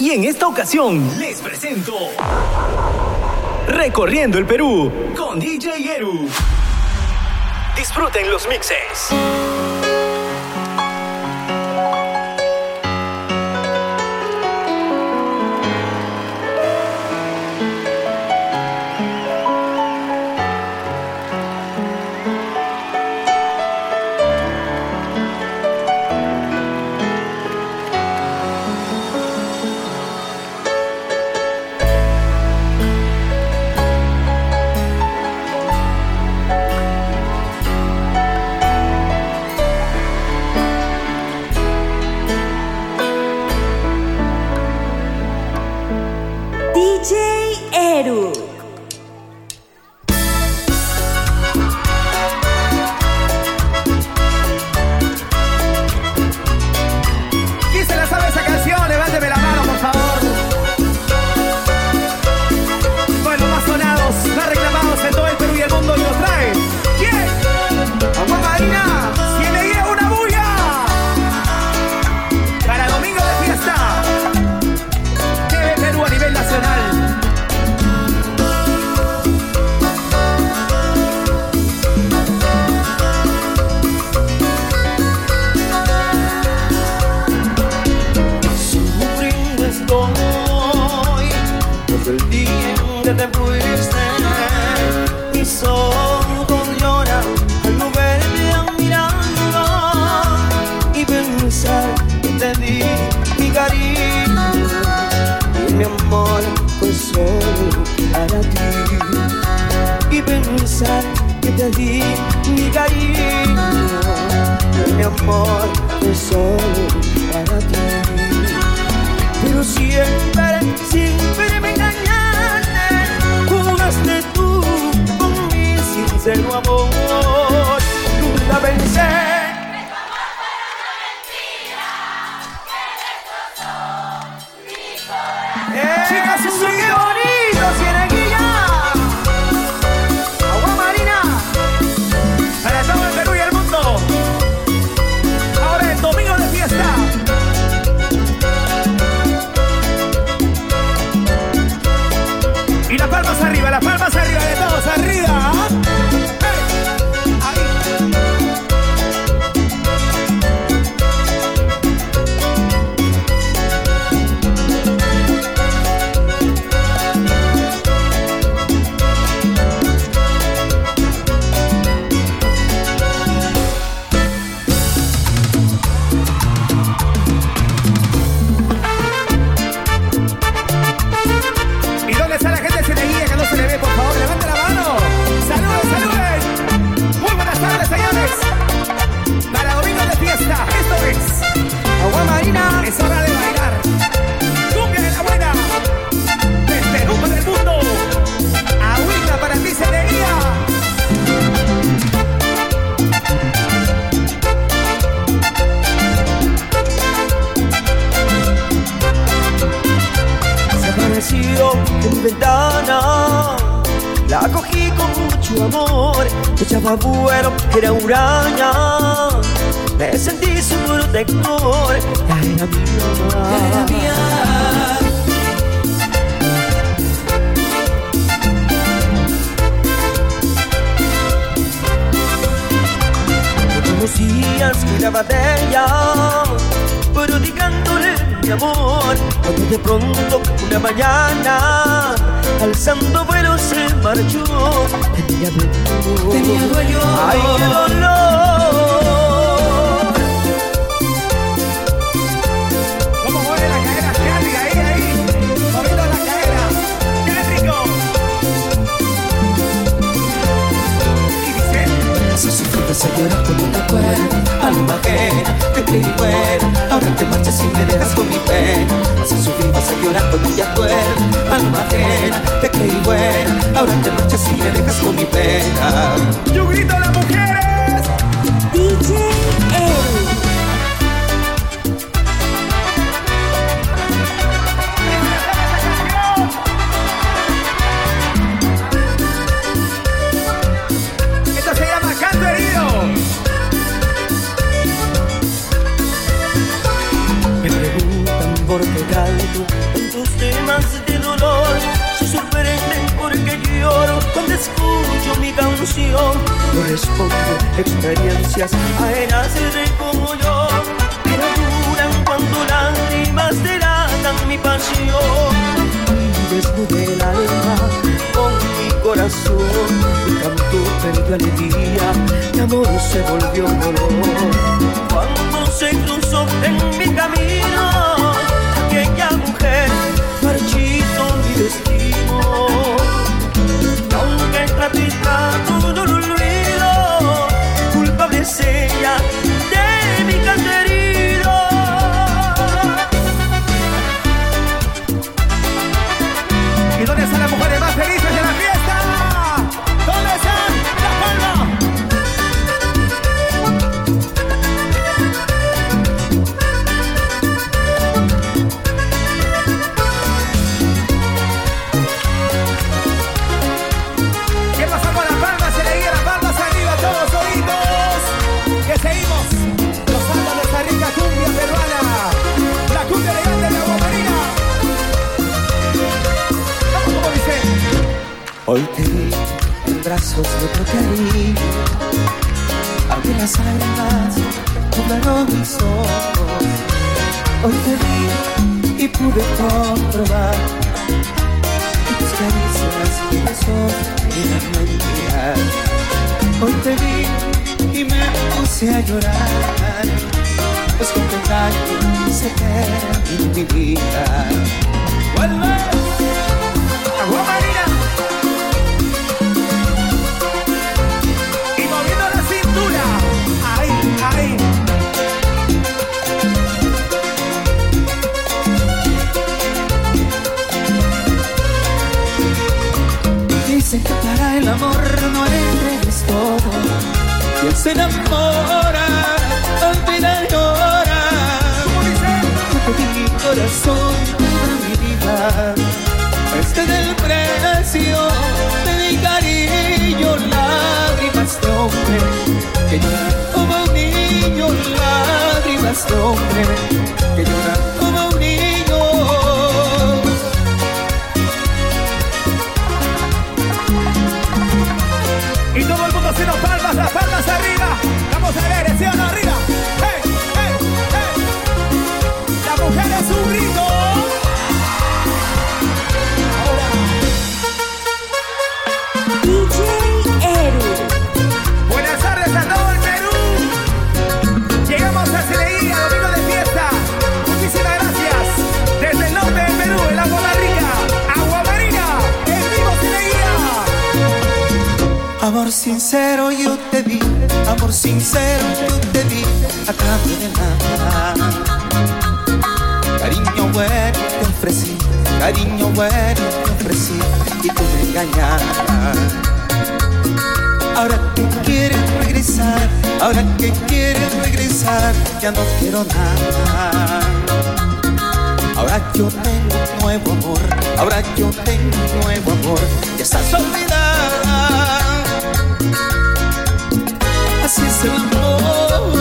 Y en esta ocasión les presento Recorriendo el Perú con DJ Eru. Disfruten los mixes. boy. su amor. Echaba bueno, era huraña Me sentí su protector Ya era mi mamá Era mía Todos días de ella Pero digándole mi amor. Cuando de pronto una mañana, alzando vuelo se marchó. Tenía dueño. Tenía dueño. Ay, qué dolor. Vas a llorar cuando te acuerdas Alma ajena, te creí buena Ahora te marchas y me dejas con mi pena Vas a sufrir, vas a llorar cuando te acuerdas Alma ajena, te creí buena Ahora te marchas y me dejas con mi pena. Yo grito a las mujeres. DJ canción No respondo experiencias ajenas de como yo no duran cuando lágrimas delatan mi pasión. Y desnudé el alma con mi corazón Mi canto perdió alegría, mi amor se volvió dolor. Cuando se cruzó en mi camino aquella mujer marchito mi destino. Y aunque trato es de otro cariño. Aunque las lágrimas nublaron mis ojos. Hoy te vi y pude comprobar Que tus caricias besos eran mentiras. Hoy te vi y me puse a llorar. Pues con tu engaño se en mi vida ¡Vuelve! Agua marina. Quien se que quieres regresar, ya no quiero nada. Ahora yo tengo un nuevo amor, ahora yo tengo un nuevo amor, ya estás olvidada. Así es el amor,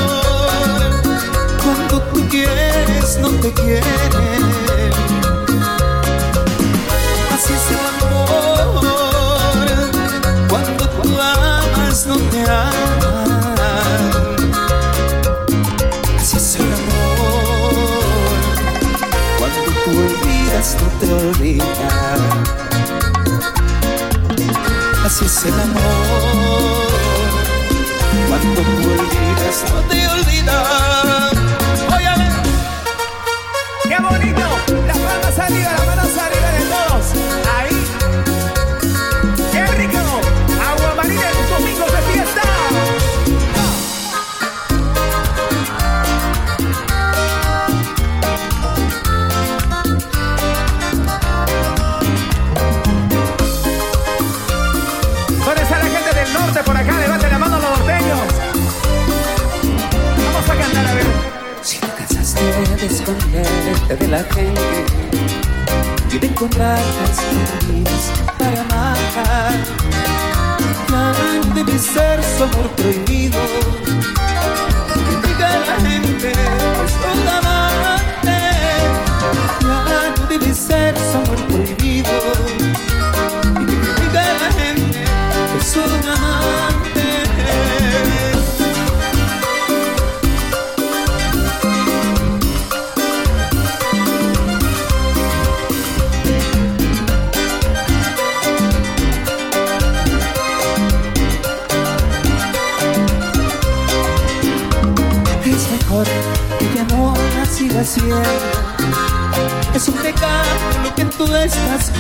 cuando tú quieres no te quieren. Olvidan. Así es el amor, cuando tú olvidas no te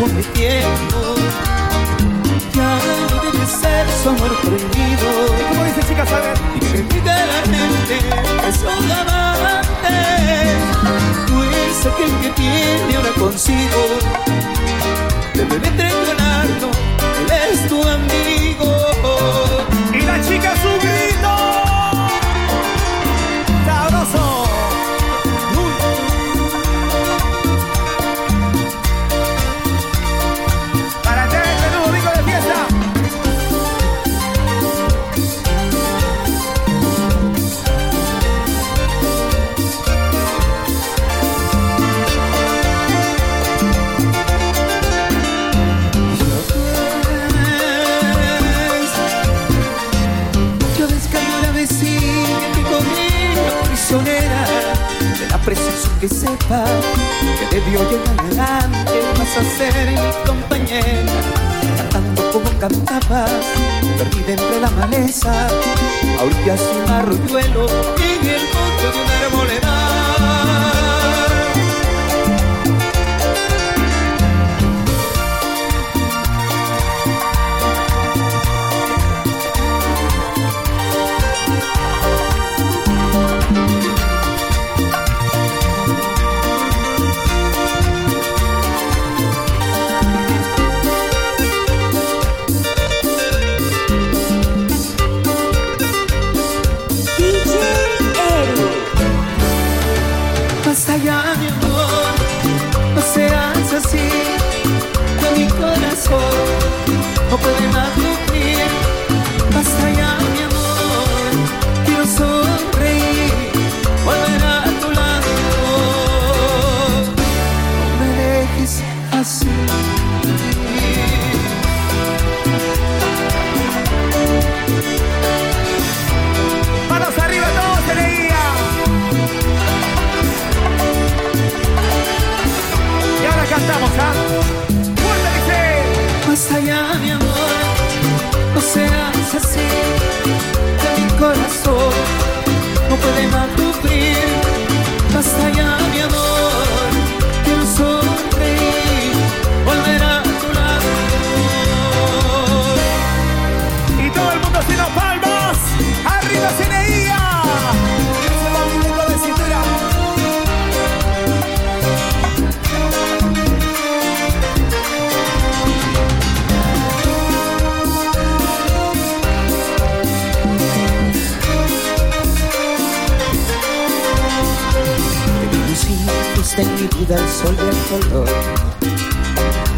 cometiendo. Ya no debe ser su amor prohibido. ¿Y cómo dice chicas, saben? Y que critica a la gente, es un amante. Tú eres aquel que tiene ahora consigo.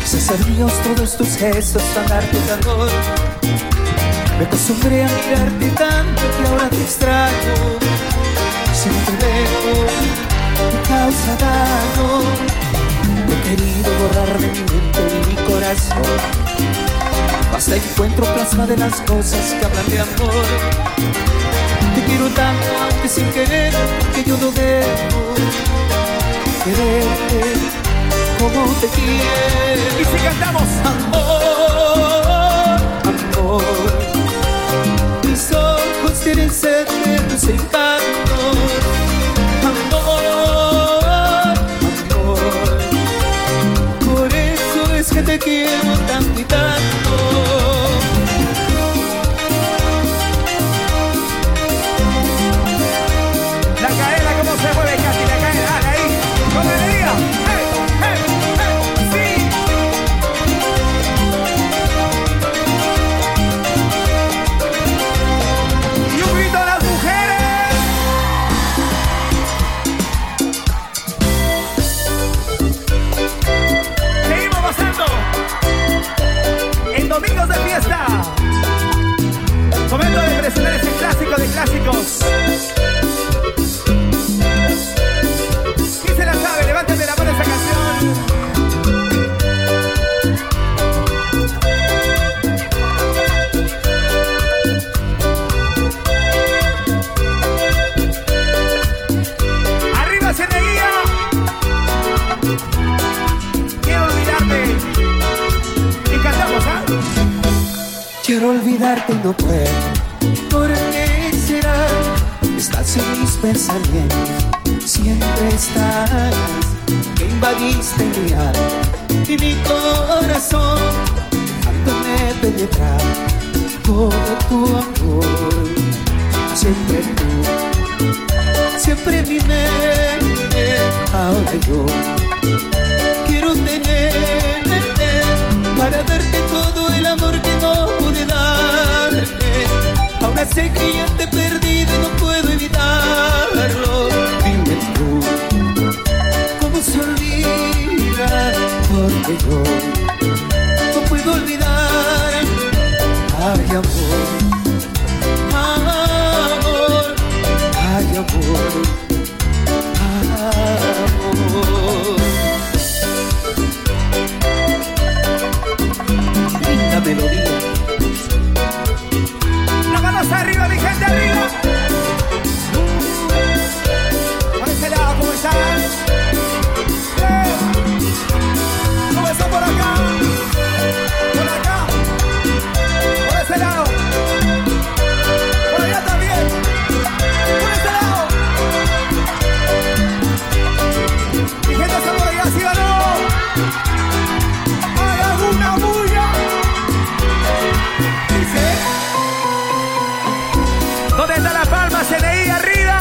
Cesaríos todos tus gestos tan amor Me acostumbré a mirarte tanto que ahora te extraño. Si no te veo, te causa daño. He querido borrar de mi mente y mi corazón. Hasta encuentro plasma de las cosas que hablan de amor. Te quiero tanto aunque sin querer que yo no debo quererte como te quiero. Y si cantamos, amor, amor. Mis ojos tienen sed de tus encantos. Amor, amor. Por eso es que te quiero tanto y tanto. Olvidarte no puedo. ¿Por qué será? Estás en mis pensamientos. Siempre estás. Que invadiste mi alma y mi corazón. Dejándome penetrar todo tu amor. Siempre tú. Siempre mi mente. Ahora yo quiero tener para darte todo el amor que. Ahora sé que ya te he perdido y no puedo evitarlo. Dime tú, ¿cómo se olvida? Porque yo ¿Dónde está la palma? CNI arriba.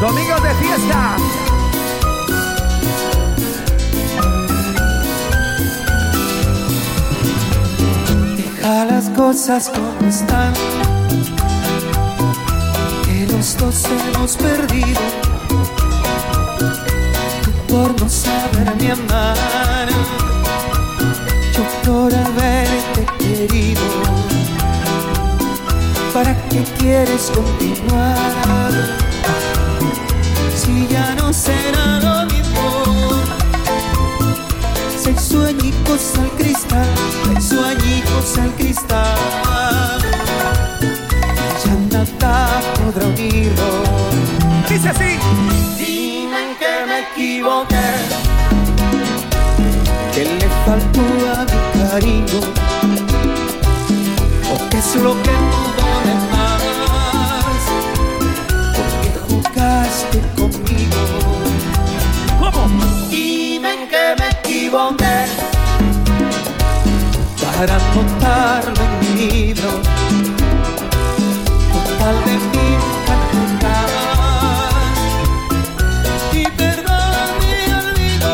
Domingos de fiesta. Deja las cosas como están. Que los dos hemos perdido. Tú por no saberme amar. Yo por haberte querido. ¿Para qué quieres continuar? Si ya no será lo mismo. Seis sueñicos al cristal, seis sueñicos al cristal. Ya nada podrá unirlo. Dice así. Dime que me equivoqué, lo que no de más, porque jugaste conmigo. ¿Cómo? Dime que me equivoqué para anotarlo en mi libro. Total de mí. Y perdón y olvido.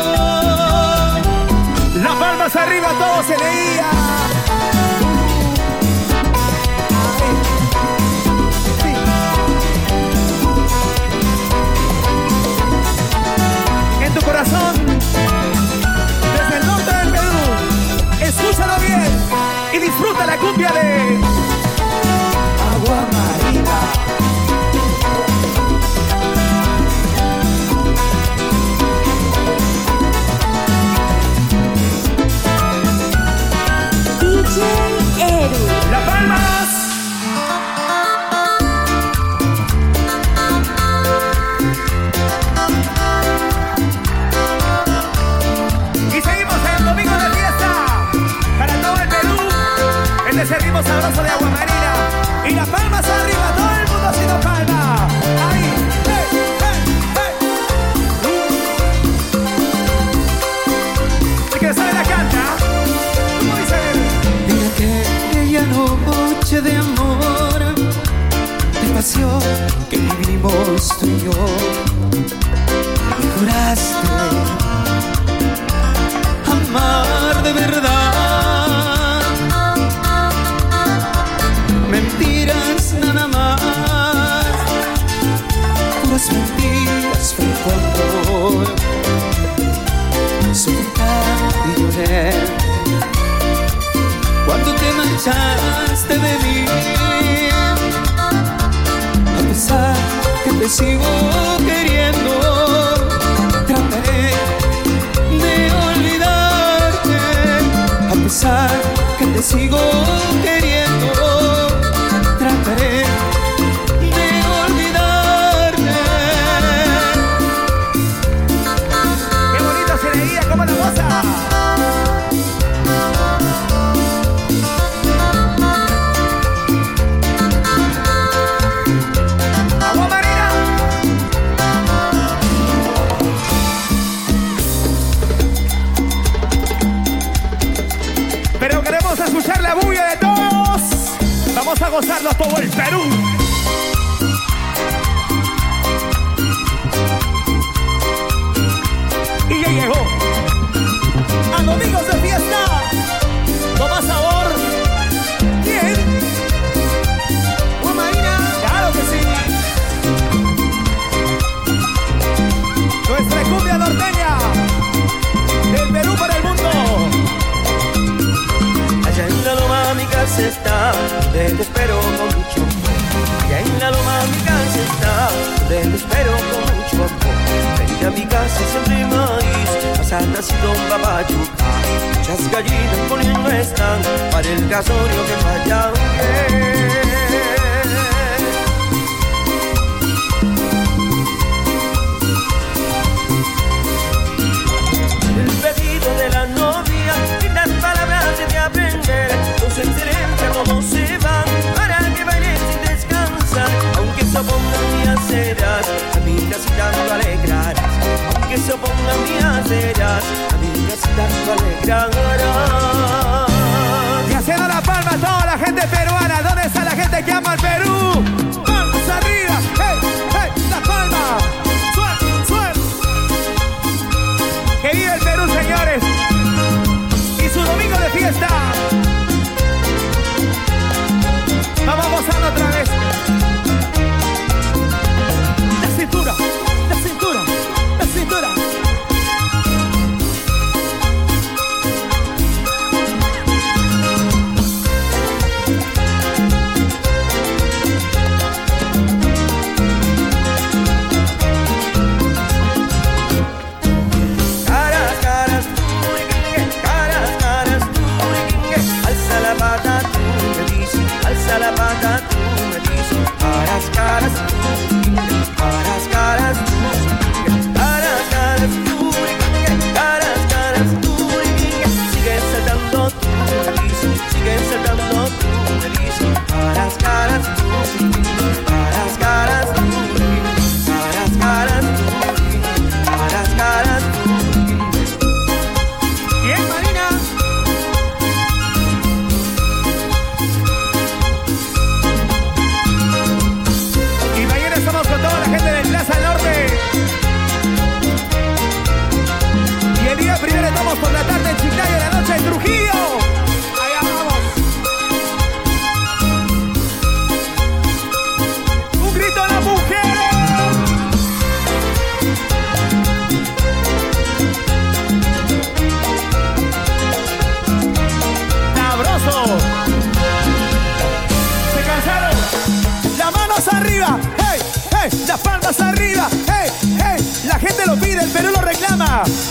Las palmas arriba, todo se leía. Corazón, pasión que vivimos tú y yo, y juraste te sigo queriendo, trataré de olvidarte. A pesar que te sigo donde te espero con mucho amor. En la loma mi casa está, donde te espero con mucho amor. Ven a mi casa siempre maíz, pasatas y trompa pachuca. Muchas gallinas poniendo están para el casorio que falla tanto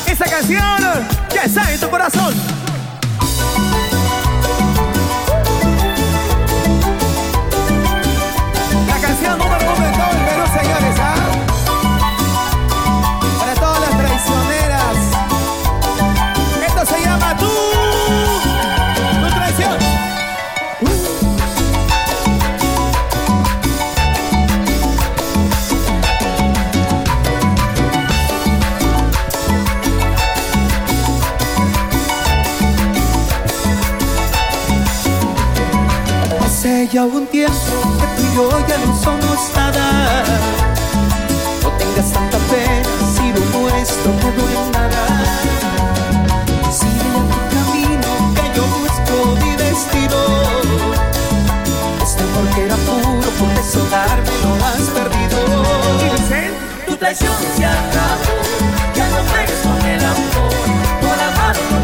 Esa canción ya está en tu corazón. Hace ya un tiempo que tú y yo ya no somos nada. No tengas tanta pena si lo nuestro quedó en nada. Sigue ya tu camino que yo busco mi destino. Este amor que era puro, por eso darme lo has perdido. Tu traición se acabó, ya no juegues con el amor. Por amar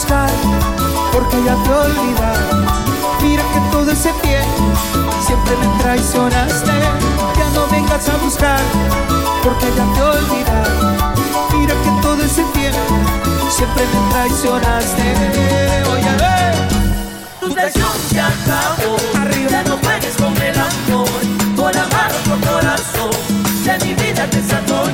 buscar, porque ya te olvidaron. Mira que todo ese tiempo siempre me traicionaste. Ya no vengas a buscar, porque ya te olvidaron. Mira que todo ese tiempo siempre me traicionaste. Oye, a ver. Tu traición se acabó. Ya no juegues con el amor. Por amar por corazón. De mi vida te sacó